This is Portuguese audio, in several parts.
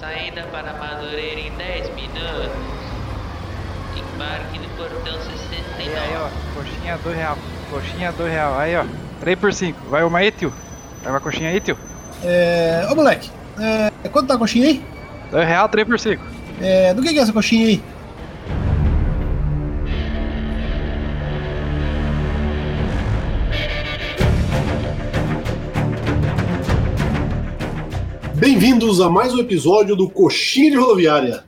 Saída para Madureira em 10 minutos. Embarque no portão 69. Aí, aí, ó. Coxinha, dois real. Coxinha, dois real. Aí, ó. 3 por 5. Vai uma aí, tio. Vai uma coxinha aí, tio. É. Ô moleque, é, quanto tá a coxinha aí? 2 real, 3 por 5. É, do que, que é essa coxinha aí? Bem-vindos a mais um episódio do Coxinha de Rodoviária.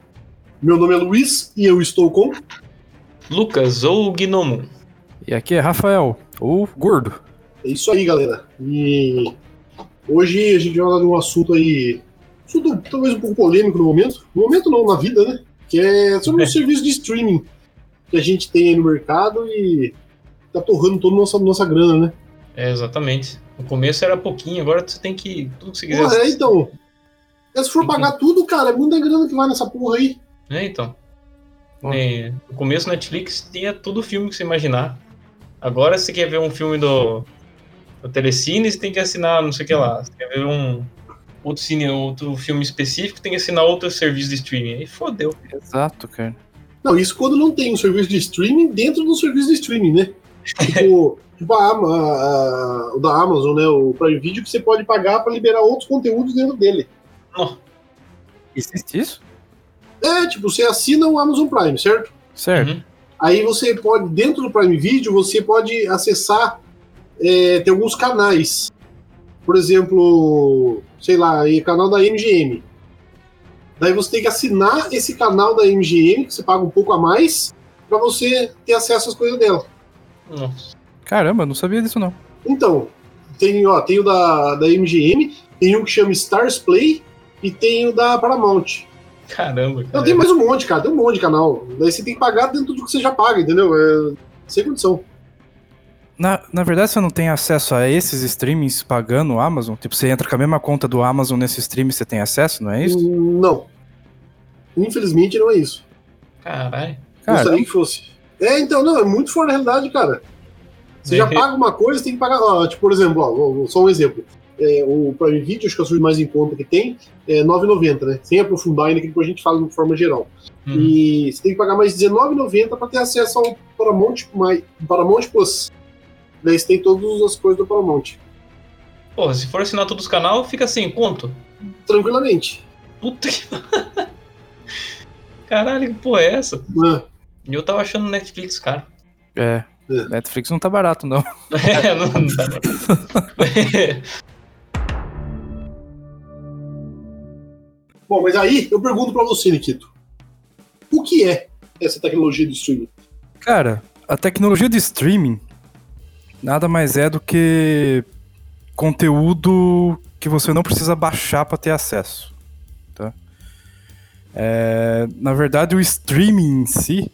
Meu nome é Luiz e eu estou com. Lucas ou Gnomo. E aqui é Rafael, o gordo. É isso aí, galera. E hoje a gente vai falar de um assunto aí. Assunto talvez um pouco polêmico no momento. No momento não, na vida, né? Que é sobre o serviço de streaming que a gente tem aí no mercado e tá torrando toda a nossa, nossa grana, né? É, exatamente. No começo era pouquinho, agora você tem que. Tudo que você quiser. Porra, é, então. É, se for pagar tudo, cara, é muita grana que vai nessa porra aí. É, então. É, no começo, Netflix tinha todo filme que você imaginar. Agora, se você quer ver um filme do, do Telecine, você tem que assinar não sei o que lá. Você quer ver um outro, cine, outro filme específico, tem que assinar outro serviço de streaming. Aí fodeu. Exato, cara. Não, isso quando não tem um serviço de streaming dentro do serviço de streaming, né? Tipo, tipo a, a- a- o da Amazon, né? O Prime Video que você pode pagar pra liberar outros conteúdos dentro dele. Existe isso? É, tipo, você assina o Amazon Prime, certo? Certo. Uhum. Aí você pode, dentro do Prime Video, você pode acessar, é, tem alguns canais. Por exemplo, sei lá, canal da MGM. Daí você tem que assinar esse canal da MGM, que você paga um pouco a mais, pra você ter acesso às coisas dela. Nossa. Caramba, não sabia disso não. Então, tem, ó, tem o da, da MGM, tem um que chama Stars Play e tem o da Paramount. Caramba, Não, cara. tem mais um monte, cara, tem um monte de canal. Daí você tem que pagar dentro do que você já paga, entendeu? É, sem condição. Na, na verdade, você não tem acesso a esses streamings pagando o Amazon? Tipo, você entra com a mesma conta do Amazon nesse stream e você tem acesso, não é isso? Não. Infelizmente não é isso. Caralho. Cara, Gostaria que fosse. É, então, não, é muito fora da realidade, cara. Você já É. paga uma coisa, tem que pagar. Ó, tipo, por exemplo, ó, só um exemplo. É, o Prime Video, acho que é o serviço mais em conta que tem, é R$ 9,90, né? Sem aprofundar ainda, que depois a gente fala de forma geral. Uhum. E você tem que pagar mais R$19,90 para ter acesso ao Paramount, mais, Paramount Plus. Daí você tem todas as coisas do Paramount. Porra, se for assinar todos os canais, fica sem conto. Tranquilamente. Puta que. Caralho, que porra é essa? E eu tava achando Netflix caro. é. É. Netflix não tá barato, não. É, não dá. Bom, mas aí eu pergunto para você, Nikito. O que é essa tecnologia de streaming? Cara, a tecnologia de streaming nada mais é do que conteúdo que você não precisa baixar para ter acesso. Tá? É, na verdade, o streaming em si,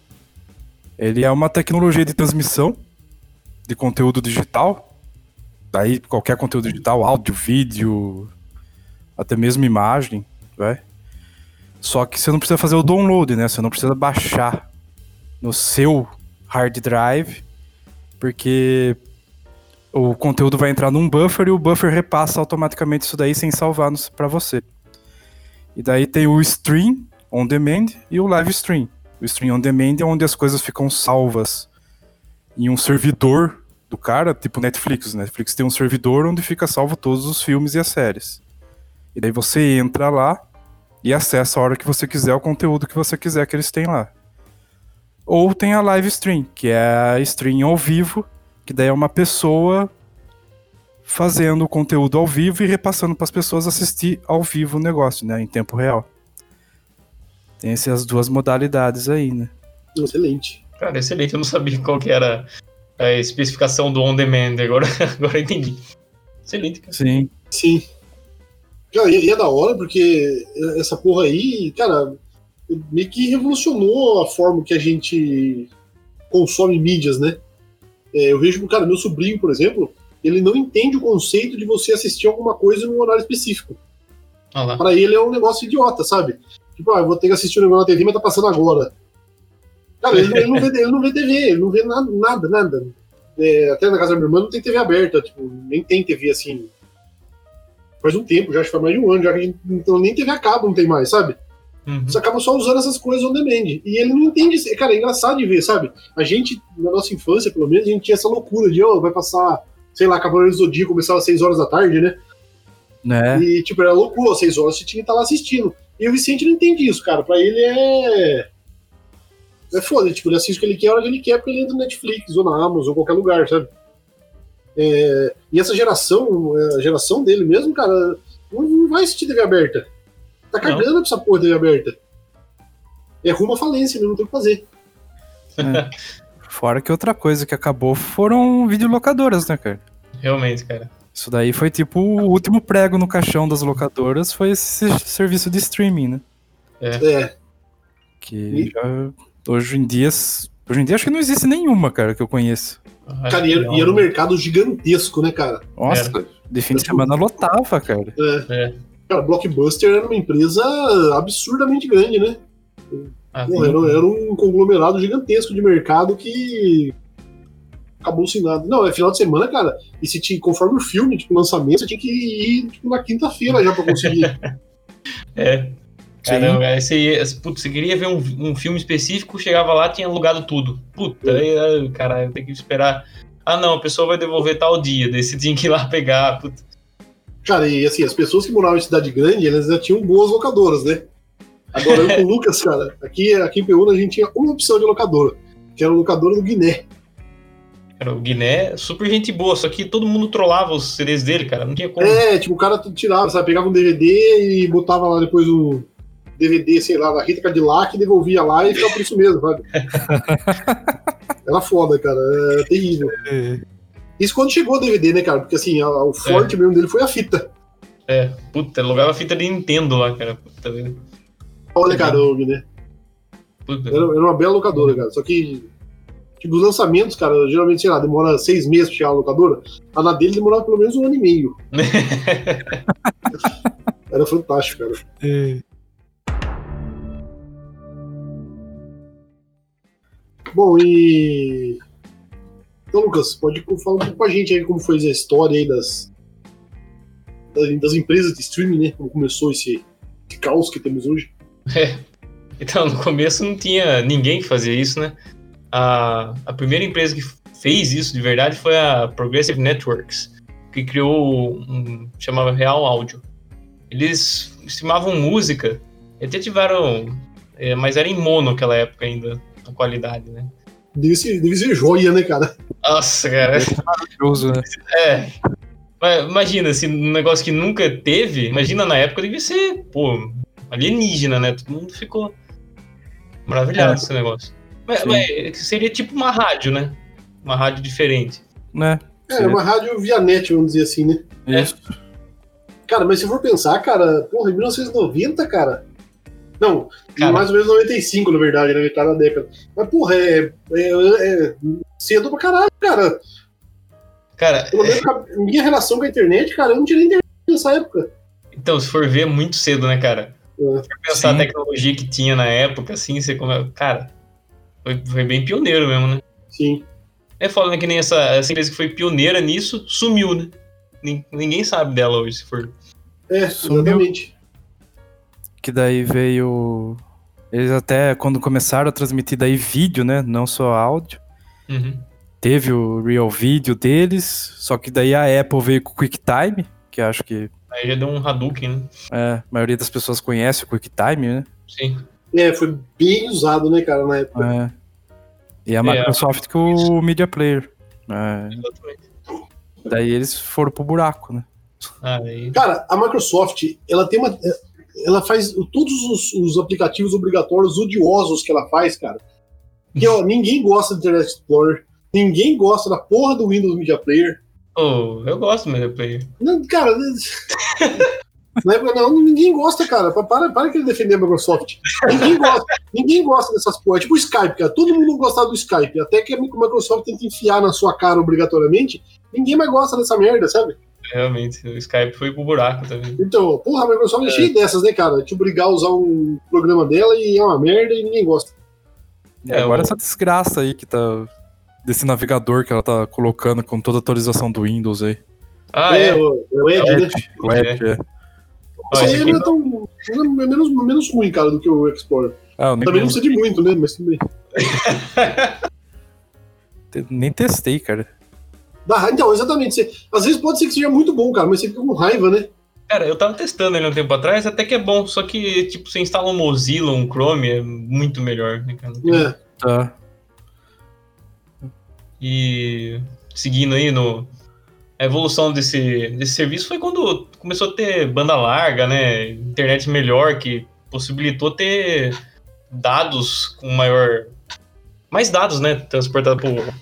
ele é uma tecnologia de transmissão de conteúdo digital. Daí qualquer conteúdo digital, áudio, vídeo, até mesmo imagem, vai. Só que você não precisa fazer o download, né? Você não precisa baixar no seu hard drive, porque o conteúdo vai entrar num buffer e o buffer repassa automaticamente isso daí sem salvar para você. E daí tem o stream on demand e o live stream. O stream on demand é onde as coisas ficam salvas em um servidor do cara, tipo Netflix. Netflix tem um servidor onde fica salvo todos os filmes e as séries. E daí você entra lá e acessa a hora que você quiser o conteúdo que você quiser que eles têm lá. Ou tem a live stream, que é a stream ao vivo, que daí é uma pessoa fazendo o conteúdo ao vivo e repassando para as pessoas assistir ao vivo o negócio, né, em tempo real. Tem essas duas modalidades aí, né? Excelente. Cara, excelente. Eu não sabia qual que era a especificação do on demand. Agora, agora eu entendi. Excelente, cara. Sim. Sim. Cara, e é da hora, porque essa porra aí, cara, meio que revolucionou a forma que a gente consome mídias, né? É, eu vejo cara, meu sobrinho, por exemplo, ele não entende o conceito de você assistir alguma coisa num horário específico. Lá. Pra ele é um negócio idiota, sabe? Tipo, ah, eu vou ter que assistir um negócio na TV, mas tá passando agora. Cara, ele, ele não, vê, ele não vê TV, ele não vê nada, nada, nada. É, até na casa da minha irmã não tem TV aberta, tipo, nem tem TV assim. Faz um tempo, já acho que faz mais de um ano, já que a gente então, nem TV a cabo não tem mais, sabe? Uhum. Você acaba só usando essas coisas on demand. E ele não entende. isso. Cara, é engraçado de ver, sabe? A gente, na nossa infância, pelo menos, a gente tinha essa loucura de, ó, vai passar, sei lá, Cavaleiro do Zodíaco começava às 6 horas da tarde, né? Né? E, tipo, era loucura, às 6 horas você tinha que estar lá assistindo. E o Vicente não entende isso, cara. Pra ele é. É foda, tipo, ele assiste o que ele quer a hora que ele quer, porque ele entra no Netflix, ou na Amazon, ou qualquer lugar, sabe? É, E essa geração, a geração dele mesmo, cara, não, não vai assistir TV aberta. Tá Não. cagando pra essa porra de TV aberta. É rumo à falência, não tem o que fazer. Fora que outra coisa que acabou foram videolocadoras, né, cara? Realmente, cara. Isso daí foi tipo o último prego no caixão das locadoras, foi esse serviço de streaming, né? É, Que E- já, hoje em dia. Hoje em dia acho que não existe nenhuma, cara, que eu conheço. Cara, e era, não. e era um mercado gigantesco, né, cara? Nossa, de fim de semana lotava, cara. É. É. Cara, Blockbuster era uma empresa absurdamente grande, né? Ah, Porra, era, era um conglomerado gigantesco de mercado que acabou sem nada. Não, é final de semana, cara. E se tinha, conforme o filme, tipo, lançamento, você tinha que ir tipo, na quinta-feira já pra conseguir. É. Caramba, aí você, ia, putz, você queria ver um, um filme específico, chegava lá, tinha alugado tudo. Puta, aí, aí, caralho, tem que esperar. Ah, não, a pessoa vai devolver tal dia, daí você tinha que ir lá pegar. Puta. cara, e assim, as pessoas que moravam em cidade grande, elas já tinham boas locadoras, né? Agora eu com o Lucas, cara, aqui, aqui em Peúna a gente tinha uma opção de locadora, que era a locadora do Guiné. Cara, o Guiné, super gente boa, só que todo mundo trollava os CDs dele, cara, não tinha como. É, tipo, o cara tirava, sabe, pegava um DVD e botava lá depois o DVD, sei lá, da Rita Cadillac, devolvia lá e ficava por isso mesmo, sabe? Era foda, cara, é terrível. Isso quando chegou o DVD, né, cara? Porque assim, a- o forte mesmo dele foi a fita. É, puta, alugava fita de Nintendo lá, cara. Puta, velho. Olha, cara, o Guiné. Puta. Era, era uma bela locadora, cara. Só que, tipo, os lançamentos, cara, geralmente, sei lá, demora seis meses pra chegar a locadora. A na dele demorava pelo menos um ano e meio. Era fantástico, cara. Bom, e. Então, Lucas, pode falar um pouco com a gente aí como foi a história aí das, das, empresas de streaming, né? Como começou esse, esse caos que temos hoje. Então, no começo não tinha ninguém que fazia isso, né? A, a primeira empresa que fez isso de verdade foi a Progressive Networks, que criou um chamava Real Audio. Eles estimavam música, até tiveram, é, mas era em mono naquela época ainda, a qualidade, né? Deve ser, deve ser joia, né, cara? Nossa, cara. Maravilhoso, né? É. Mas Imagina, se um negócio que nunca teve, imagina na época devia ser, pô, alienígena, né? Todo mundo ficou maravilhado É. com esse negócio. Mas, mas seria tipo uma rádio, né? Uma rádio diferente. Né? É, é uma rádio via net, vamos dizer assim, né? É. Cara, mas se for pensar, cara, porra, em 1990, cara. Não, Cara. mais ou menos 95, na verdade, na metade da década. Mas, porra, é, é, é cedo pra caralho, cara. Cara, Pelo menos a minha relação com a internet, cara, eu não tinha nem internet nessa época. então, se for ver, é muito cedo, né, cara? É. Se for pensar Sim. a tecnologia que tinha na época, assim, você come... Cara, foi, foi bem pioneiro mesmo, né? Sim. É foda, né? Que nem essa, essa empresa que foi pioneira nisso, sumiu, né? Nin- Ninguém sabe dela hoje, se for. É, Sumiu. exatamente. Que daí veio. Eles até, quando começaram a transmitir daí vídeo, né? Não só áudio. Uhum. Teve o Real Video deles, só que daí a Apple veio com o QuickTime, que acho que Aí já deu um Hadouken, né? é, a maioria das pessoas conhece o QuickTime, né? Sim. É, foi bem usado, né, cara, na época. É. E a É, Microsoft com o Media Player. É, Exatamente. daí eles foram pro buraco, né? Ah, aí. Cara, a Microsoft, ela tem uma. Ela faz todos os, os aplicativos obrigatórios odiosos que ela faz, cara. Que, ó, ninguém gosta do Internet Explorer, ninguém gosta da porra do Windows Media Player. Oh, eu gosto do Media Player. Não, cara. Na época, não, ninguém gosta, cara. Pa- Para, para que ele defender a Microsoft. Ninguém gosta, ninguém gosta dessas porra. É tipo o Skype, cara. Todo mundo gostava do Skype. Até que a Microsoft tenta enfiar na sua cara obrigatoriamente. Ninguém mais gosta dessa merda, sabe? Realmente, o Skype foi pro buraco também. Então, porra, a Microsoft é, É. cheia dessas, né, cara? Te obrigar a usar um programa dela e é uma merda e ninguém gosta. E É, agora o- essa desgraça aí que tá. Desse navegador que ela tá colocando com toda a atualização do Windows aí. Ah, é. o, é o Ed, né? Edge, o Edge, é. Ó, Esse aí é tão. É menos, menos ruim, cara, do que o Explorer. Ah, eu nem, Também não precisa de muito, né? Mas também. nem testei, cara. Dá Então, exatamente. Você, às vezes pode ser que seja muito bom, cara, mas você fica com raiva, né? Cara, eu tava testando ele um tempo atrás, até que é bom, só que, tipo, você instala um Mozilla, um Chrome, é muito melhor, né, cara? É. Tá. E seguindo aí no. A evolução desse, desse serviço foi quando começou a ter banda larga, né? Internet melhor, que possibilitou ter dados com maior. Mais dados, né? Transportado pro,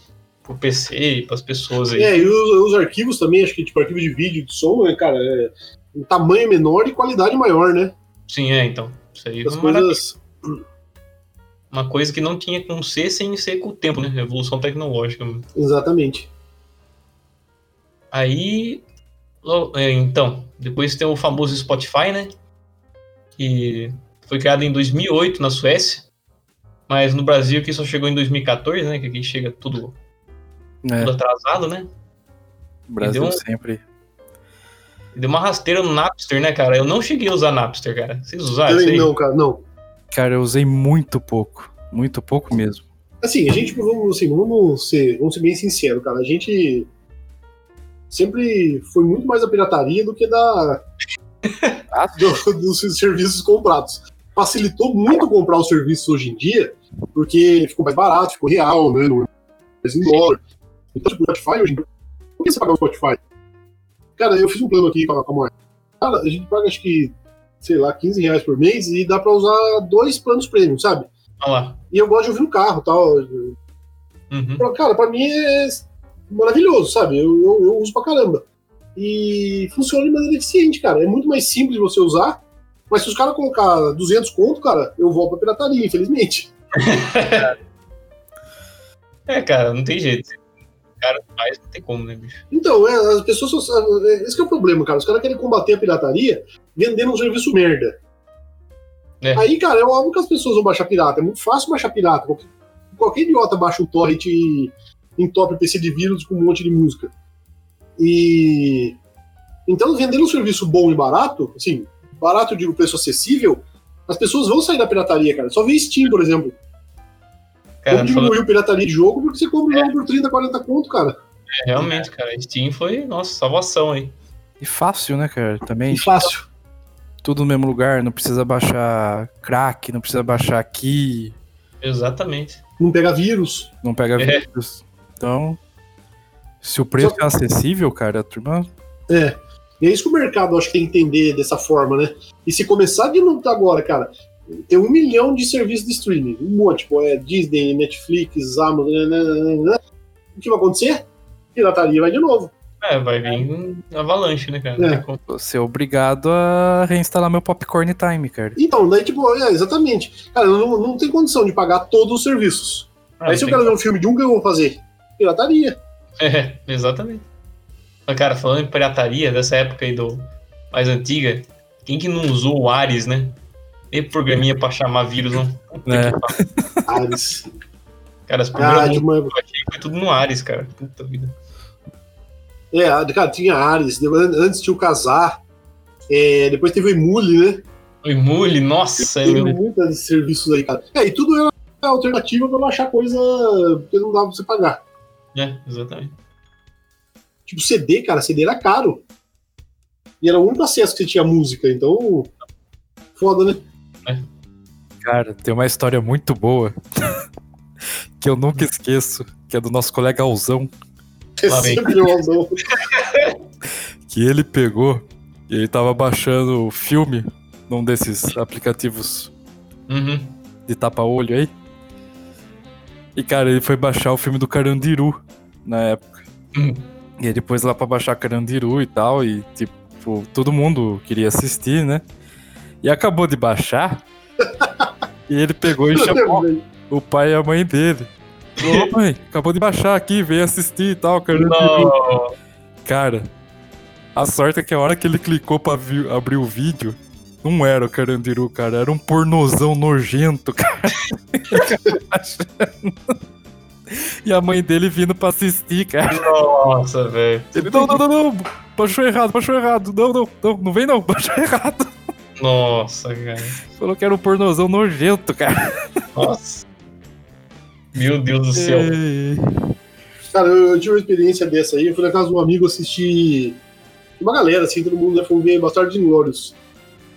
pro PC e pras pessoas aí. É, e os, os arquivos também, acho que tipo arquivo de vídeo, de som, né, cara, é um tamanho menor e qualidade maior, né? Sim, é, então. Isso aí As uma, maravilha. coisas. uma coisa que não tinha como ser sem ser com o tempo, né? Evolução tecnológica. Exatamente. Aí, é, então, depois tem o famoso Spotify, né? Que foi criado em 2008 na Suécia, mas no Brasil que só chegou em 2014, né? Que aqui chega tudo, É, tudo atrasado, né? Brasil deu sempre. Deu uma rasteira no Napster, né, cara? Eu não cheguei a usar Napster, cara. Vocês usaram isso aí? não, cara, não. Cara, eu usei muito pouco. Muito pouco mesmo. Assim, a gente, vamos, assim, vamos, ser, vamos ser bem sinceros, cara. A gente sempre foi muito mais da pirataria do que da do- dos serviços comprados. Facilitou muito comprar os serviços hoje em dia, porque ficou mais barato, ficou real, né? Mais em dólar. Então, tipo, o Spotify hoje em dia. Por que você pagar o Spotify? Cara, eu fiz um plano aqui com a, com a moeda. Cara, a gente paga acho que, sei lá, 15 reais por mês e dá pra usar dois planos premium, sabe? Olha lá. E eu gosto de ouvir no carro e tal. Uhum. Cara, pra mim é maravilhoso, sabe? Eu, eu- eu uso pra caramba. E funciona de maneira eficiente, cara. É muito mais simples você usar. Mas se os caras colocar 200 conto, cara, eu volto pra pirataria, infelizmente. É, cara, não tem jeito. Cara faz, não tem como, né, bicho? Então, é, as pessoas. Só, é, esse que é o problema, cara. Os caras querem combater a pirataria vendendo um serviço merda. É. Aí, cara, é óbvio que as pessoas vão baixar pirata. É muito fácil baixar pirata. Qualquer, qualquer idiota baixa um torrent e entope o PC de vírus com um monte de música. E. Então, vendendo um serviço bom e barato, assim, barato digo preço acessível, as pessoas vão sair da pirataria, cara. Só vê Steam, por exemplo. Cara, Como falando- diminuiu a pirataria de jogo porque você compra o jogo por 30, 40 conto, cara. é, realmente, cara, Steam foi, nossa, salvação aí. E fácil, né, cara? Também E fácil. tudo no mesmo lugar, não precisa baixar crack, não precisa baixar key, Exatamente. Não pegar vírus. não pega É. vírus. Então, se o preço é acessível, cara, a turma. É. E é isso que o mercado acho que tem que entender dessa forma, né? E se começar de novo agora, cara, tem um milhão de serviços de streaming, um monte, tipo, é Disney, Netflix, Amazon, né, né, né, o que vai acontecer? Pirataria vai de novo. É, vai vir um avalanche, né, cara? É. Vou ser obrigado a reinstalar meu Popcorn Time, cara. Então, daí, tipo, é, exatamente. Cara, não, não tem condição de pagar todos os serviços. Ah, Aí se eu quero ver um filme de um, o que eu vou fazer? Pirataria. É, exatamente. Mas, cara, falando em pirataria, dessa época aí do mais antiga, quem que não usou o Ares, né? E programinha pra chamar vírus, não? Puta É. Ares. Cara, as primeiras Ah, uma... foi tudo no Ares, cara. Puta vida. É, cara, tinha Ares, antes tinha o Casar, é, depois teve o Emule, né? O Emule, nossa, Tem eu... muitos serviços aí, cara. É, e tudo era alternativa pra baixar coisa que não dava pra você pagar. é, exatamente. Tipo, CD, cara, CD era caro. E era o único acesso que você tinha música, então. Foda, né? Cara, tem uma história muito boa que eu nunca esqueço, que é do nosso colega Alzão, Lá vem. que ele pegou e ele tava baixando o filme num desses aplicativos Uhum. de tapa-olho aí. E, cara, ele foi baixar o filme do Carandiru na época. Hum. E ele pôs lá pra baixar Carandiru e tal, e, tipo, todo mundo queria assistir, né? E acabou de baixar, e ele pegou e chamou o pai e a mãe dele. Falou, "Ô, mãe, acabou de baixar aqui, vem assistir e tal, Carandiru. Não. Cara, a sorte é que a hora que ele clicou pra abrir o vídeo, não era o Carandiru, cara, era um pornozão nojento, cara. E a mãe dele vindo pra assistir, cara. Nossa, velho. Não, não, não, não, baixou errado, baixou errado. Não, não, não, não vem não, baixou errado. Nossa, cara. Falou que era um pornozão nojento, cara. Nossa. Meu Deus do céu. É. Cara, eu, eu tive uma experiência dessa aí. Eu fui na casa de um amigo assistir. Uma galera, assim, todo mundo né, foi ver Bastard Inglórios.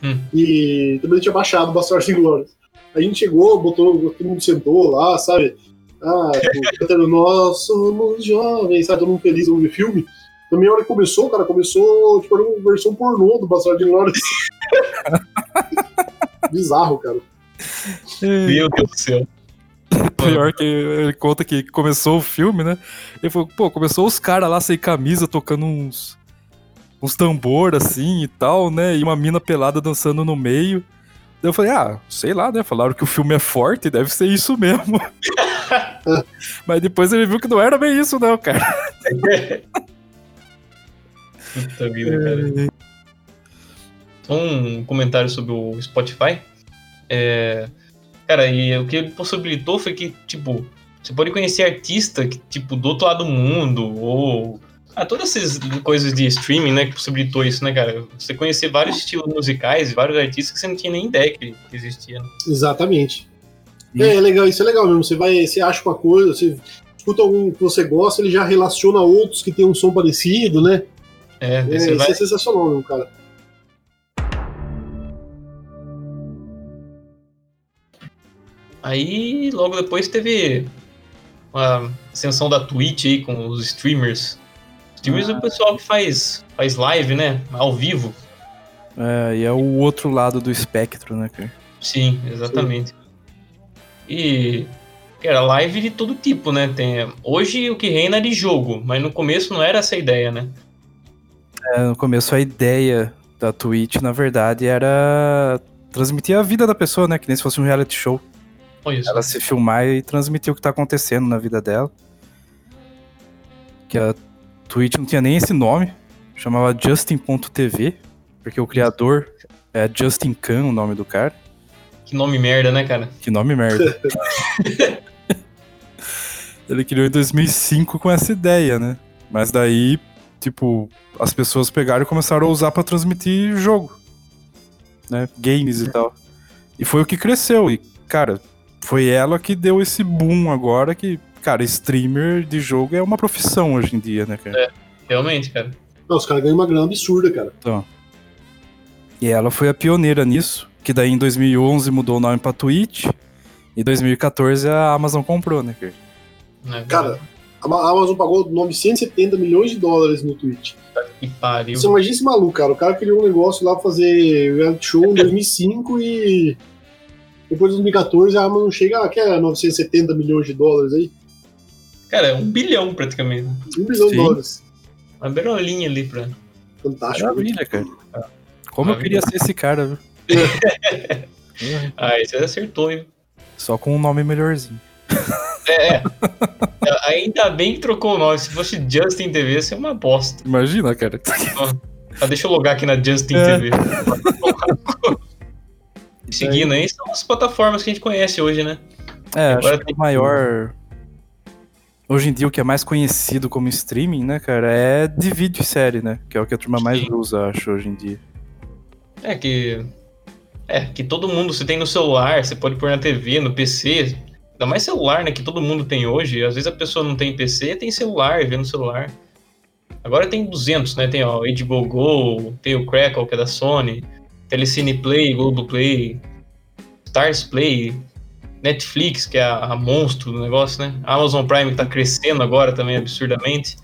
Hum. E também tinha baixado Bastard Inglórios. A gente chegou, botou, todo mundo sentou lá, sabe? Ah, tipo, cantando Nós somos jovens, sabe? Todo mundo feliz no filme. Na minha hora que começou, cara, começou tipo, era uma versão pornô do Bastard Inglórios. Bizarro, cara. Meu Deus do céu. Pior que ele conta que começou o filme, né? Ele falou, pô, começou os caras lá sem camisa, tocando uns, uns tambor assim e tal, né? E uma mina pelada dançando no meio. Daí eu falei, ah, sei lá, né? Falaram que o filme é forte, deve ser isso mesmo. Mas depois ele viu que não era bem isso, não, cara. Puta vida, cara. Só um comentário sobre o Spotify. É, Cara, e o que ele possibilitou foi que, tipo, você pode conhecer artista que, tipo, do outro lado do mundo, ou. Ah, todas essas coisas de streaming, né, que possibilitou isso, né, cara? Você conhecer vários estilos musicais, vários artistas que você não tinha nem ideia que, existia. Né? Exatamente. É, é legal, isso é legal mesmo. Você vai, você acha uma coisa, você escuta algum que você gosta, ele já relaciona outros que tem um som parecido, né? É, É, isso você vai. é sensacional mesmo, cara. Aí, logo depois teve a ascensão da Twitch aí com os streamers. Streamers é o pessoal que faz, faz live, né? Ao vivo. É, e é o outro lado do espectro, né, cara? Sim, exatamente. E, cara, live de todo tipo, né? Tem, hoje o que reina é de jogo, mas no começo não era essa a ideia, né? É, no começo a ideia da Twitch, na verdade, era transmitir a vida da pessoa, né? Que nem se fosse um reality show. Isso. Ela se filmar e transmitir o que tá acontecendo na vida dela. Que a Twitch não tinha nem esse nome. Chamava Justin.tv. Porque o criador é Justin Khan, o nome do cara. Que nome merda, né, cara? Que nome merda. Ele criou em 2005 com essa ideia, né? Mas daí, tipo, as pessoas pegaram e começaram a usar pra transmitir jogo. Né? Games e tal. E foi o que cresceu. E, cara, foi ela que deu esse boom agora que, cara, streamer de jogo é uma profissão hoje em dia, né, cara? Realmente, cara. Não, os caras ganham uma grana absurda, cara. E ela foi a pioneira nisso, que daí em 2011 mudou o nome pra Twitch. E em 2014 a Amazon comprou, né, cara? Né, Cara, a Amazon pagou 970 milhões de dólares no Twitch. que pariu. Você imagina esse maluco, cara. O cara criou um negócio lá pra fazer reality show em 2005 e depois de 2014 a Amazon chega a que é 970 milhões de dólares aí. Cara, é um bilhão praticamente. Um bilhão de dólares. Uma berolinha ali pra. Fantástico. Maravilha, cara. Como eu queria ser esse cara, viu? Ah, você acertou, hein? Só com um nome melhorzinho. É, é. Ainda bem que trocou o nome. Se fosse Justin TV, ia ser uma bosta. Imagina, cara. Ah, deixa eu logar aqui na Justin É. TV. Seguindo aí, são as plataformas que a gente conhece hoje, né? É, Agora acho que tem o maior. Hoje em dia, o que é mais conhecido como streaming, né, cara, é de vídeo e série, né? Que é o que a turma mais Sim. usa, acho, hoje em dia. É que. É, que todo mundo você tem no celular, você pode pôr na TV, no PC. Ainda mais celular, né? Que todo mundo tem hoje. Às vezes a pessoa não tem PC, tem celular, vê no celular. Agora tem 200, né? Tem ó, HBO Go, tem o Crackle, que é da Sony, Telecine Play, Globoplay, Stars Play, Netflix, que é a, a monstro do negócio, né? Amazon Prime que tá crescendo agora também absurdamente.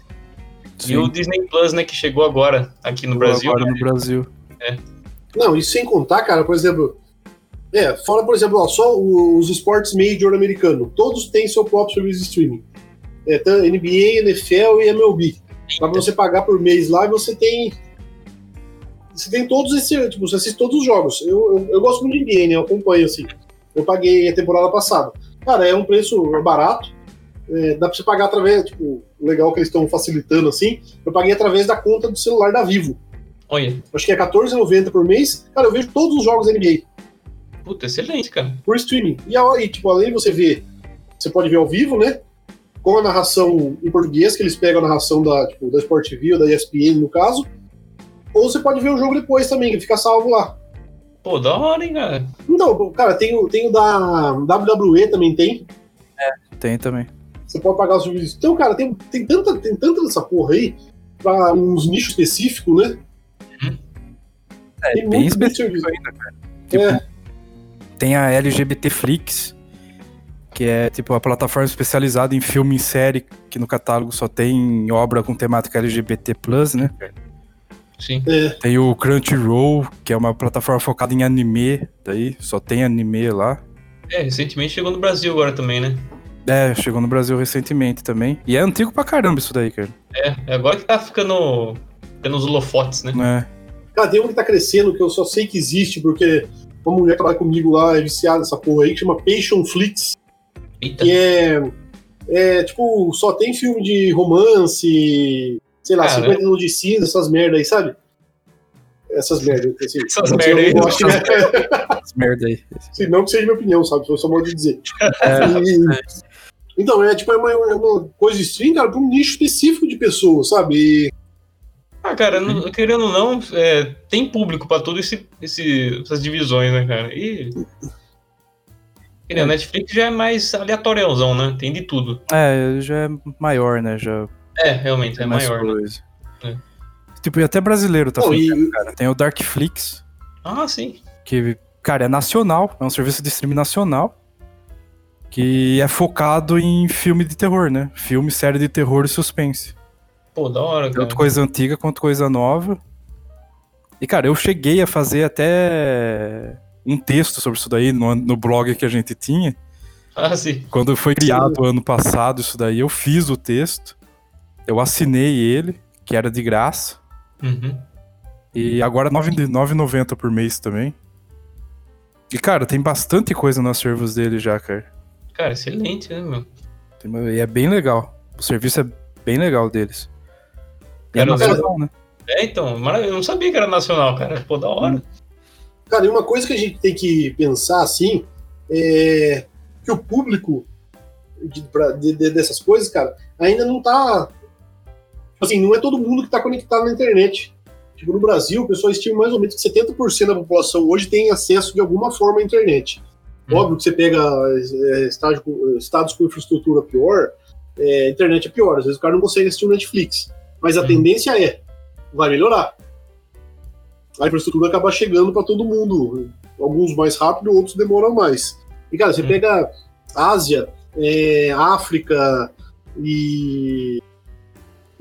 E o Disney Plus, né? Que chegou agora aqui no Brasil. Agora né? no Brasil. Não, isso sem contar, cara, por exemplo. É, fora, por exemplo, ó, só os esportes major americano. Todos têm seu próprio serviço de streaming. É, NBA, NFL e MLB. Pra você pagar por mês lá, você tem. Você tem todos esses. Tipo, você assiste todos os jogos. Eu, eu, eu gosto muito de NBA, né? Eu acompanho, assim. Eu paguei a temporada passada. Cara, é um preço barato. É, dá pra você pagar através. Tipo, legal que eles estão facilitando, assim. Eu paguei através da conta do celular da Vivo. Olha, Acho que é R$14,90 por mês. Cara, eu vejo todos os jogos da NBA puta, excelente, cara. por streaming. E, a- e, tipo, além de você ver, você pode ver ao vivo, né? com a narração em português, que eles pegam a narração da, tipo, da Sport TV ou da ESPN, no caso. Ou você pode ver o jogo depois também, que fica salvo lá. Pô, da hora, hein, cara. Então, cara, tem, o- tem o da WWE também tem. Tem também. Você pode pagar os serviços. Então, cara, tem, tem, tanta, tem tanta dessa porra aí pra uns nichos específicos, né? É, Tem bem específico ainda, cara. Tipo, É. tem a LGBT Flix, que é tipo a plataforma especializada em filme e série, que no catálogo só tem obra com temática LGBT+, né? Sim. Tem o Crunchyroll, que é uma plataforma focada em anime, daí só tem anime lá. É, recentemente chegou no Brasil agora também, né? É, chegou no Brasil recentemente também. E é antigo pra caramba isso daí, cara. É, é agora que tá ficando. Tendo os holofotes, né? É. Tem um que tá crescendo que eu só sei que existe porque uma mulher que trabalha comigo lá é viciada nessa porra aí, que chama Passion Flix, Eita. que é, é tipo, só tem filme de romance, sei lá, Cara. 50 anos de cinza, essas merda aí, sabe? Essas merdas. Assim, Essas merda eu aí. goste, né? Essa merda aí. Assim, não que seja minha opinião, sabe? Foi só modo de dizer. É, E- então, é tipo é uma, é uma coisa stream, cara, pra um nicho específico de pessoas, sabe? E, Ah, cara, não- querendo ou não, é, tem público pra todas esse, esse, essas divisões, né, cara? E. e a Netflix já é mais aleatóriozão, né? Tem de tudo. é, já é maior, né? Já É, realmente, é mais maior. Né? coisa. É. Tipo, e até brasileiro tá fazendo, e- cara. Tem o Darkflix, Ah, sim. que, cara, é nacional, é um serviço de streaming nacional, que é focado em filme de terror, né? Filme, série de terror e suspense. Pô, da hora, cara. Tanto coisa antiga quanto coisa nova. E, cara, eu cheguei a fazer até um texto sobre isso daí no, no blog que a gente tinha. Ah, sim. Quando foi criado ano passado isso daí, eu fiz o texto. Eu assinei ele, que era de graça. Uhum. E agora R$ 9 9,90 por mês também. E, cara, tem bastante coisa nos servos dele já, cara. Cara, excelente, né, meu? Tem E é bem legal. O serviço é bem legal deles. E é Cara, nacional, né? É, então, eu não sabia que era nacional, cara. Pô, da hora. Cara, e uma coisa que a gente tem que pensar assim é que o público de, pra- de- de- dessas coisas, cara, ainda não tá. Assim, não é todo mundo que tá conectado na internet. Tipo, no Brasil, o pessoal estima mais ou menos que 70% da população hoje tem acesso de alguma forma à internet. Hum. Óbvio que você pega é, estágio estados com infraestrutura pior, é, a internet é pior. Às vezes o cara não consegue assistir o Netflix. Mas a Hum. tendência é, vai melhorar. A infraestrutura acaba chegando para todo mundo. Alguns mais rápido, outros demoram mais. E, cara, você Hum. pega Ásia, é, África e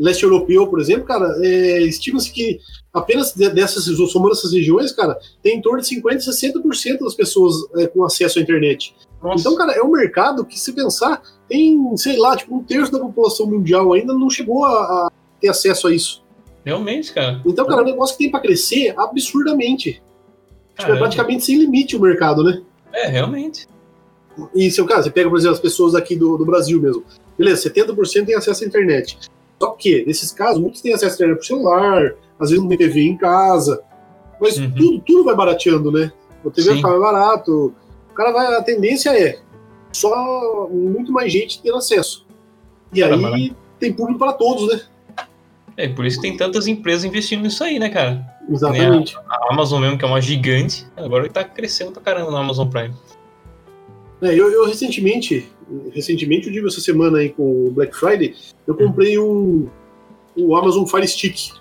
leste europeu, por exemplo, cara, é, estima-se que apenas de- dessas, somando essas regiões, cara, tem em torno de 50%, 60% das pessoas é, com acesso à internet. Nossa. Então, cara, é um mercado que, se pensar, tem, sei lá, tipo, um terço da população mundial ainda não chegou a, a ter acesso a isso. Realmente, cara. Então, cara, é um negócio que tem pra crescer absurdamente. Tipo, é praticamente sem limite o mercado, né? É, realmente. E seu caso, você pega, por exemplo, as pessoas aqui do, do Brasil mesmo. Beleza, 70% tem acesso à internet. Só que, nesses casos, muitos têm acesso à internet pro celular, às vezes não tem TV em casa. Mas Uhum. tudo, tudo vai barateando, né? O TV vai Sim. mais barato. O cara vai, a tendência é só muito mais gente tendo acesso. E Cara, aí maravilha. tem público para todos, né? É, por isso que tem tantas empresas investindo nisso aí, né, cara? Exatamente. A Amazon mesmo, que é uma gigante, agora tá crescendo pra caramba no Amazon Prime. É, eu, eu recentemente, recentemente, eu digo essa semana aí com o Black Friday, eu comprei um, o Amazon Fire Stick.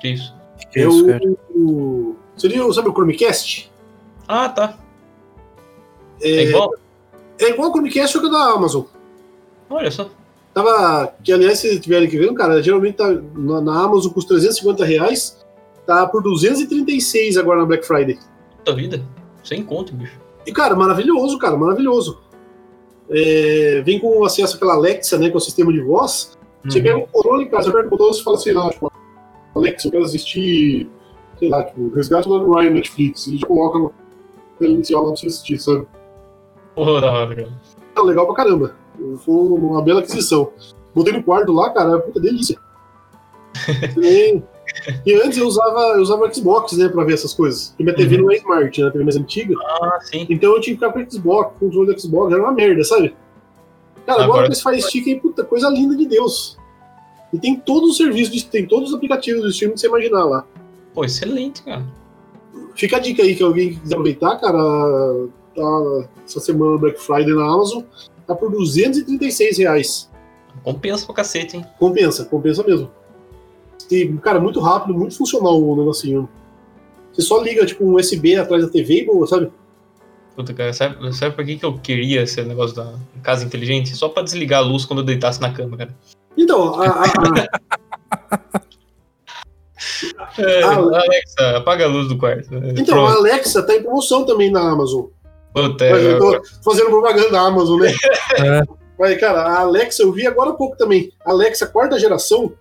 Que isso? Que é isso, o, o- Seria, o- sabe o Chromecast? Ah, tá. É, É igual? é igual o Chromecast, só que é da Amazon. Olha só. Tava, que aliás, se tiverem que ver, cara, geralmente tá na, na Amazon custa 350 reais, tá por 236 agora na Black Friday. Puta vida. Sem conto, bicho. E, cara, maravilhoso, cara, maravilhoso. É, vem com acesso àquela Alexa, né, que é o sistema de voz. Você Uhum. pega o controle, cara, você pega o controle e fala assim, lá, tipo, Alexa, eu quero assistir, sei lá, tipo, Resgate do Ryan Netflix. Ele coloca no inicial lá pra você assistir, sabe? Porra, da hora, cara. É legal pra caramba. Foi uma bela aquisição. Botei no quarto lá, cara, puta delícia. e, antes eu usava, eu usava Xbox, né, pra ver essas coisas. Porque minha TV Uhum. não é smart, né, a TV mais antiga. Ah, sim. Então eu tinha que ficar com o Xbox, com o controle do Xbox, era uma merda, sabe? Cara, agora, Agora- esse Fire Stick aí, puta, coisa linda de Deus. E tem todos os serviços, tem todos os aplicativos do streaming que você imaginar lá. Pô, excelente, cara. Fica a dica aí que alguém quiser aproveitar, cara. Tá, essa semana Black Friday na Amazon tá por 236 reais. Compensa pra cacete, hein? Compensa, compensa mesmo. E, cara, muito rápido, muito funcional o negocinho. Você só liga, tipo, um USB atrás da TV e boa, sabe? Puta, cara, sabe, sabe por que, que eu queria esse negócio da casa inteligente? Só pra desligar a luz quando eu deitasse na cama, cara. Então, a, a- a- É, Alexa, apaga a luz do quarto. É, então, a Pronto. Alexa tá em promoção também na Amazon. Puta, Mas é, eu tô fazendo propaganda da Amazon, né? É. Mas, cara, a Alexa eu vi agora há pouco também. A Alexa quarta geração,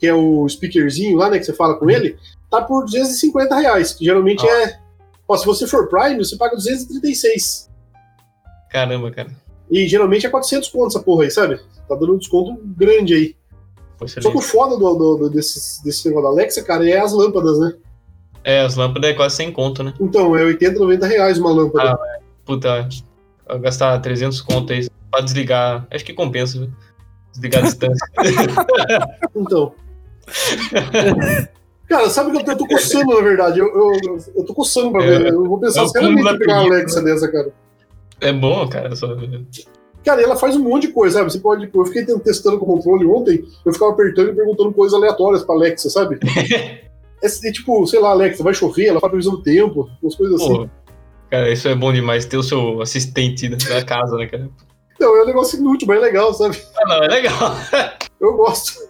que é o speakerzinho lá, né, que você fala com ele, tá por 250 reais, que geralmente é... Ó, se você for Prime, você paga 236. Caramba, cara. E geralmente é 400 contos essa porra aí, sabe? Tá dando um desconto grande aí. Só que o foda do, do- do- desse, desse negócio da Alexa, cara, é as lâmpadas, né? É, as lâmpadas é quase sem conto, né? Então, é 80, 90 reais uma lâmpada. Puta, eu gastar 300 conto aí pra desligar. Acho que compensa, viu? Desligar a distância. Então. Cara, sabe que eu tô, eu tô coçando, na verdade. Eu, eu, eu tô coçando pra É, ver. Eu vou pensar é seriamente em pegar uma. Alexa dessa, cara. É bom, cara. Só... Cara, ela faz um monte de coisa, sabe? Você pode. Eu fiquei testando com o controle ontem, eu ficava apertando e perguntando coisas aleatórias pra Alexa, sabe? É, é tipo, sei lá, Alexa, vai chover, ela faz previsão do tempo, umas coisas assim. Cara, isso é bom demais. Ter o seu assistente da casa, né, cara? Então, é um negócio inútil, mas é legal, sabe? Ah, não, é legal. Eu gosto.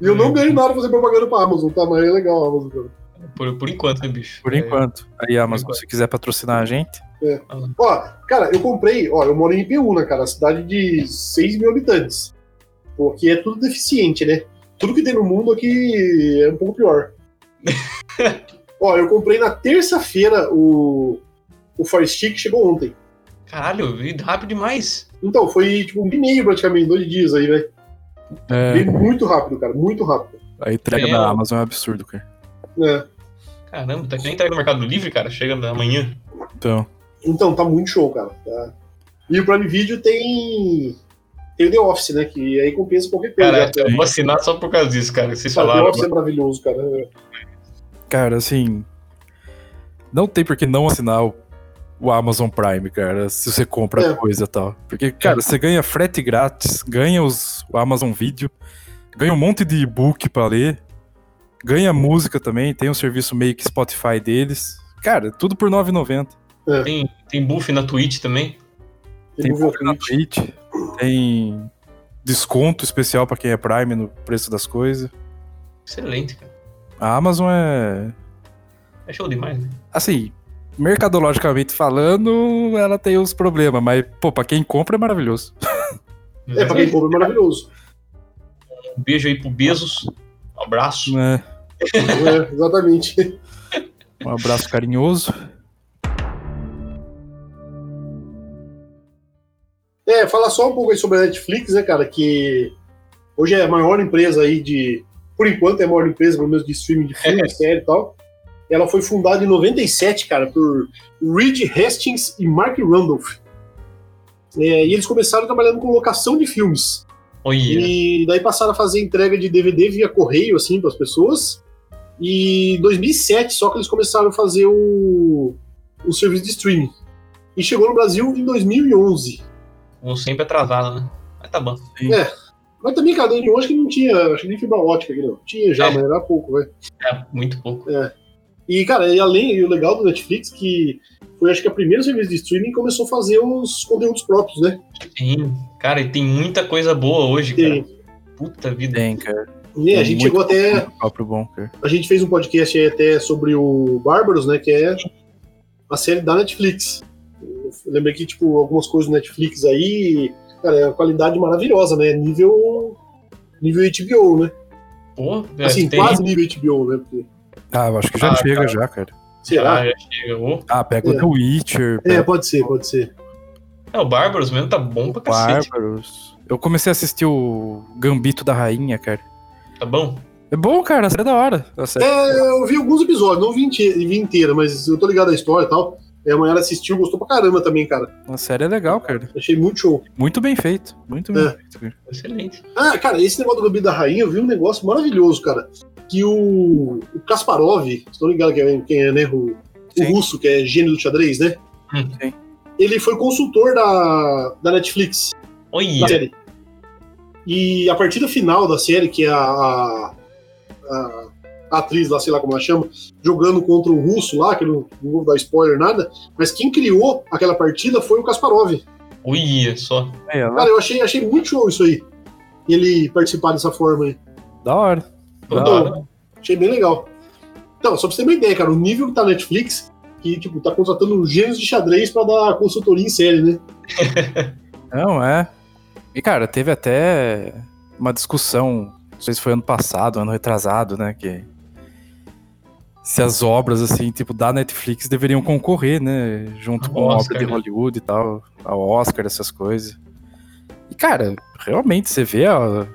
E eu não ganho nada pra fazer propaganda pra Amazon, tá? Mas é legal a Amazon, cara. Por, por enquanto, né, bicho? Por É, enquanto. Aí, Amazon, enquanto. se quiser patrocinar a gente. Ó, cara, eu comprei, ó, eu moro em Ipeúna, cara, cidade de 6 mil habitantes. Pô, aqui é tudo deficiente, né? Tudo que tem no mundo aqui é um pouco pior. ó, eu comprei na terça-feira o, o Fire Stick, chegou ontem. Caralho, rápido demais. Então, foi tipo um e-mail praticamente, dois dias aí, velho. É, muito rápido, cara, muito rápido. a entrega É, da. Amazon é um absurdo, cara. É. Caramba, tá que nem entrega no Mercado Livre, cara. Chega amanhã. Então, Então, tá muito show, cara. tá? E o Prime Video tem. Tem o The Office, né? Que aí compensa qualquer coisa. Cara, né? eu vou assinar só por causa disso, cara. que Vocês Cara, The falaram. Office é maravilhoso, cara. cara, assim. Não tem por que não assinar o, o Amazon Prime, cara, se você compra É. coisa e tal. Porque, cara, você ganha frete grátis, ganha os, o Amazon Video, ganha um monte de e-book pra ler, ganha música também, tem um serviço meio que Spotify deles. Cara, tudo por R$ 9,90. Tem, tem buff na Twitch também. Tem Google compra na Twitch. Twitch, tem desconto especial pra quem é Prime no preço das coisas. Excelente, cara. A Amazon é. É show demais, né? Assim, mercadologicamente falando, ela tem os problemas, mas, pô, pra quem compra é maravilhoso. É, pra quem compra é maravilhoso. Um beijo aí pro Bezos. Um abraço. né? é, exatamente. Um abraço carinhoso. É, falar só um pouco aí sobre a Netflix, né, cara, que hoje é a maior empresa aí de. Por enquanto é a maior empresa, pelo menos, de streaming de filme, É. série e tal. Ela foi fundada em 97, cara, por Reed Hastings e Mark Randolph. É, e eles começaram trabalhando com locação de filmes. Olha. E daí passaram a fazer entrega de DVD via correio, assim, para as pessoas. E em 2007 só que eles começaram a fazer o, o serviço de streaming. E chegou no Brasil em 2011. Como sempre atrasado, né? Mas tá bom. Mas também, cara, em hoje que não tinha, acho que nem fibra ótica aqui, não. Tinha já, É. mas era pouco, velho. É, muito pouco. E, cara, e além, e o legal do Netflix que foi, acho que a primeira serviço de streaming começou a fazer os conteúdos próprios, né? Sim. Cara, e tem muita coisa boa hoje, cara. Tem. Puta vida. Tem, cara. E a Tem gente chegou até. próprio bom, cara. A gente fez um podcast aí até sobre o Bárbaros, né? Que é a série da Netflix. Eu lembrei que, tipo, algumas coisas do Netflix aí, cara, é uma qualidade maravilhosa, né? Nível. Nível HBO, né? Pô, é, Assim, tem. quase nível HBO, né? Porque, Ah, eu acho que já Ah, chega cara. já, cara. será? Ah, já chega. Ô, Ah, pega É. o The Witcher, É, pega pode ser, pode ser. É, o Bárbaros mesmo tá bom pra o cacete. Bárbaros. Eu comecei a assistir o Gambito da Rainha, cara. Tá bom? É bom, cara, a série é da hora. A. É, eu vi alguns episódios, não vi, inte- vi inteira, mas eu tô ligado à história e tal. Minha mãe ela assistiu, gostou pra caramba também, cara. A série é legal, cara. Achei muito show. Muito bem feito. Muito bem É. feito, cara. Excelente. Ah, cara, esse negócio do Gambito da Rainha, eu vi um negócio maravilhoso, cara. Que o, o Kasparov, vocês estão ligados quem é, quem é, né? O, o russo, que é gênio do xadrez, né? Hum. Sim. Ele foi consultor da, da Netflix, da Olha, série. E a partida final da série, que é a, a, a- atriz lá, sei lá como ela chama, jogando contra o russo lá, que eu não, não vou dar spoiler nada, mas quem criou aquela partida foi o Kasparov. olha só. Cara, eu achei, achei muito show isso aí. Ele participar dessa forma aí. da hora. Hora. Achei bem legal. Então, só pra você ter uma ideia, cara, o nível que tá na Netflix, que, tipo, tá contratando gênios de xadrez pra dar consultoria em série, né? Não, é. E, cara, teve até uma discussão, não sei se foi ano passado, ano retrasado, né? Que. Se as obras, assim, tipo, da Netflix deveriam concorrer, né? Junto com a obra de né? Hollywood e tal, ao Oscar, essas coisas. E, cara, realmente, você vê a,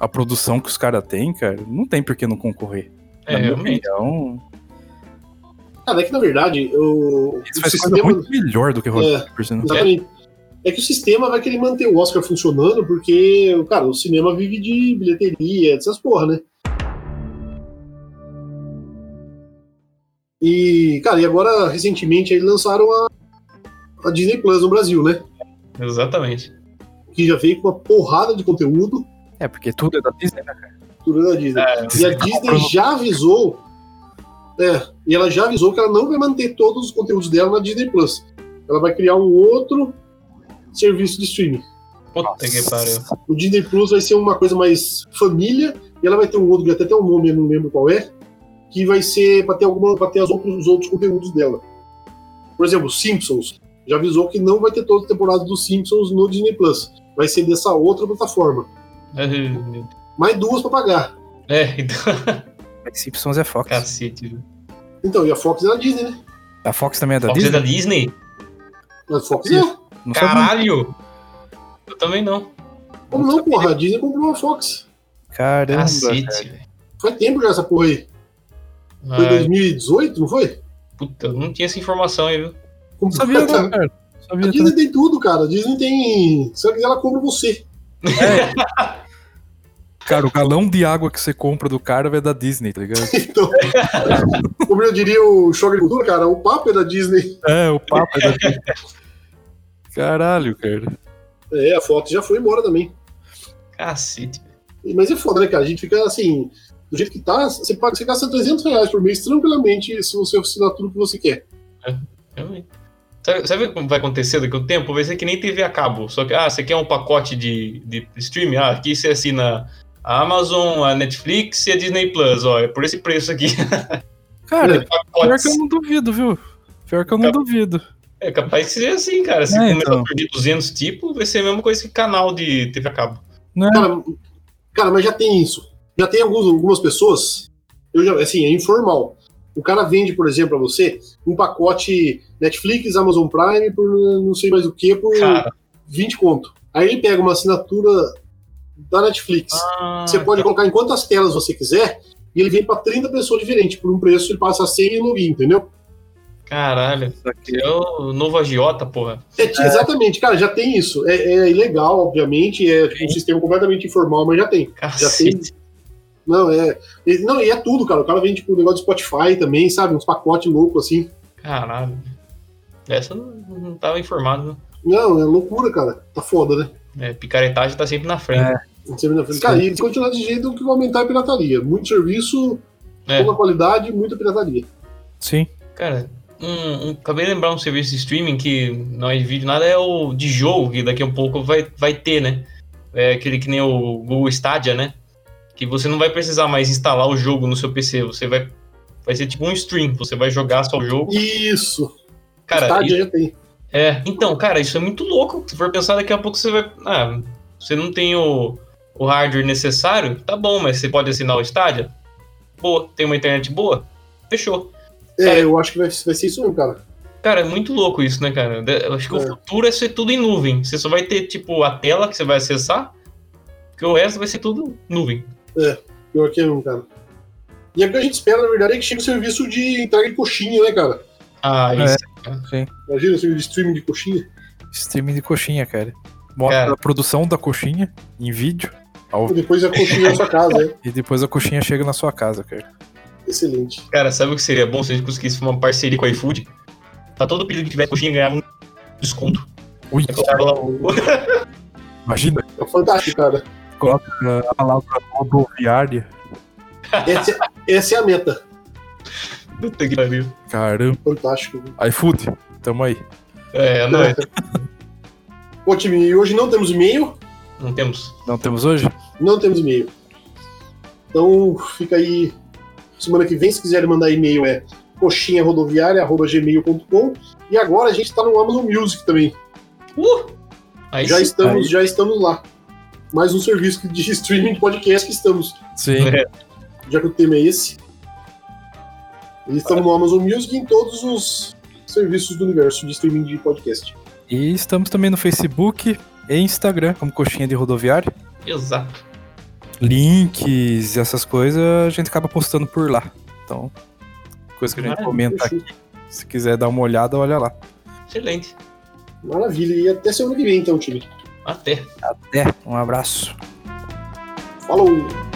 a produção que os caras têm, cara, não tem por que não concorrer. É, Na realmente. opinião, Cara, é que na verdade, o, eles o sistema. muito melhor do que Hollywood, por sinal. Exatamente. É que o sistema vai querer manter o Oscar funcionando, porque, cara, o cinema vive de bilheteria, dessas porra, né? E, cara, e agora, recentemente, eles lançaram a, a Disney Plus no Brasil, né? Exatamente. Que já veio com uma porrada de conteúdo, É, porque tudo é da Disney, né? tudo da Disney. É, E a Disney já avisou. É, e ela já avisou que ela não vai manter todos os conteúdos dela na Disney Plus. Ela vai criar um outro serviço de streaming. Puta que pariu. O Disney Plus vai ser uma coisa mais família, e ela vai ter um outro, que até tem um nome, eu não lembro qual é, que vai ser para ter alguma, para ter as outros, os outros conteúdos dela. Por exemplo, Simpsons. Já avisou que não vai ter todas as temporadas dos Simpsons no Disney Plus. Vai ser dessa outra plataforma. Ai, Deus. Mais duas para pagar. É, então. Simpsons é Fox. Cacete. viu? Então, e a Fox é da Disney, né? A Fox também é da Fox é Disney? da Disney? A Fox é. Não sabia. Caralho! Eu também não. Como não, porra? A Disney comprou a Fox. Caramba. Cacete, velho. Faz tempo já essa porra aí. Foi Ai, 2018, não foi? Puta, eu não tinha essa informação aí, viu? Não sabia, não, cara. Não A sabia, Disney tem tudo, cara. A Disney tem. Se ela quiser, ela compra você. É. Cara, o galão de água que você compra do cara é da Disney, tá ligado? Então, como eu diria o show agricultura, cara, o papo é da Disney. É, o papo é da Disney. Caralho, cara. É, a Fox já foi embora também. Cacete. Mas é foda, né, cara? A gente fica assim, do jeito que tá, você, paga, você gasta 300 reais por mês tranquilamente se você assinar tudo que você quer. Realmente. Sabe, sabe como vai acontecer daqui a um tempo? Vai ser que nem TV a cabo. Só que, ah, você quer um pacote de, de streaming? Ah, aqui você assina a Amazon, a Netflix e a Disney Plus. Ó, é por esse preço aqui. Cara, pior que eu não duvido, viu? Pior que eu não duvido. É capaz de ser assim, cara. Se É, começar então. a surgir 200 tipos, vai ser a mesma coisa que canal de TV a cabo. Né? Cara, cara, mas já tem isso. Já tem alguns, algumas pessoas, eu já, assim, é informal. O cara vende, por exemplo, pra você um pacote Netflix, Amazon Prime por não sei mais o que, por Cara, 20 conto. Aí ele pega uma assinatura da Netflix. ah, Você pode colocar em quantas telas você quiser e ele vem pra 30 pessoas diferentes. Por um preço ele passa 100 e login, entendeu? caralho. É o novo agiota, porra. É, t- Exatamente, cara, já tem isso. É, é ilegal, obviamente, é tipo, um sistema completamente informal, mas já tem. Cacete. Não, é. e- Não, e é tudo, cara. O cara vem, tipo, um negócio de Spotify também, sabe? Uns pacotes loucos assim. Caralho. Essa não, não tava informado. não. Não, é loucura, cara. Tá foda, né? É, picaretagem tá sempre na frente. É. Você vê na frente. Cara, e se continuar desse jeito, o que vai aumentar é a pirataria. Muito serviço, É. pouca qualidade, muita pirataria. Sim. Cara, um, um- acabei de lembrar um serviço de streaming que não é de vídeo nada, é o de jogo, que daqui a um pouco vai, vai ter, né? É aquele que nem o Google Stadia, né? Que você não vai precisar mais instalar o jogo no seu PC, você vai. Vai ser tipo um stream, você vai jogar só o jogo. Isso. Cara, Stadia isso- já tem. é, então, cara, isso é muito louco. Se for pensar, daqui a pouco você vai. Ah, você não tem o, o hardware necessário, tá bom, mas você pode assinar o Stadia? Boa, tem uma internet boa? Fechou. É, Cara, eu acho que vai, vai ser isso mesmo, cara. Cara, é muito louco isso, né, cara? Eu acho que É. o futuro é ser tudo em nuvem. Você só vai ter, tipo, a tela que você vai acessar, que o resto vai ser tudo nuvem. Pior que é mesmo, cara. E é o que a gente espera, na verdade, é que chegue o serviço de entrega de coxinha, né, cara? Ah, É. isso. Imagina o serviço de streaming de coxinha. Streaming de coxinha, cara. Mostra Cara. a produção da coxinha em vídeo ao- E depois a coxinha na sua casa, é. e depois a coxinha chega na sua casa, cara. Excelente. Cara, sabe o que seria bom se a gente conseguisse uma parceria com o iFood? Pra todo pedido que tiver coxinha ganhava um desconto. Ui, o- imagina, É fantástico, cara. Coloca a palavra rodoviária. Essa, essa é a meta. Puta que pariu. Caramba. Fantástico. iFood, tamo aí. É, não é. Pô, time, e hoje não temos e-mail. Não temos. Não temos hoje? Não temos e-mail. Então fica aí. Semana que vem, se quiserem mandar e-mail, é coxinharodoviária.gmail.com. E agora a gente tá no Amazon Music também. Uh! Aí Já sim. estamos, Aí. já estamos lá. Mais um serviço de streaming de podcast que estamos. Sim. É. Já que o tema é esse. E estamos no Amazon Music e em todos os serviços do universo de streaming de podcast. E estamos também no Facebook e Instagram, como Coxinha de Rodoviária. Exato. Links e essas coisas a gente acaba postando por lá. Então, coisa que a gente Maravilha, comenta aqui. Se quiser dar uma olhada, olha lá. Excelente. Maravilha. E até semana que vem, então, time. Até. Até, um abraço. Falou!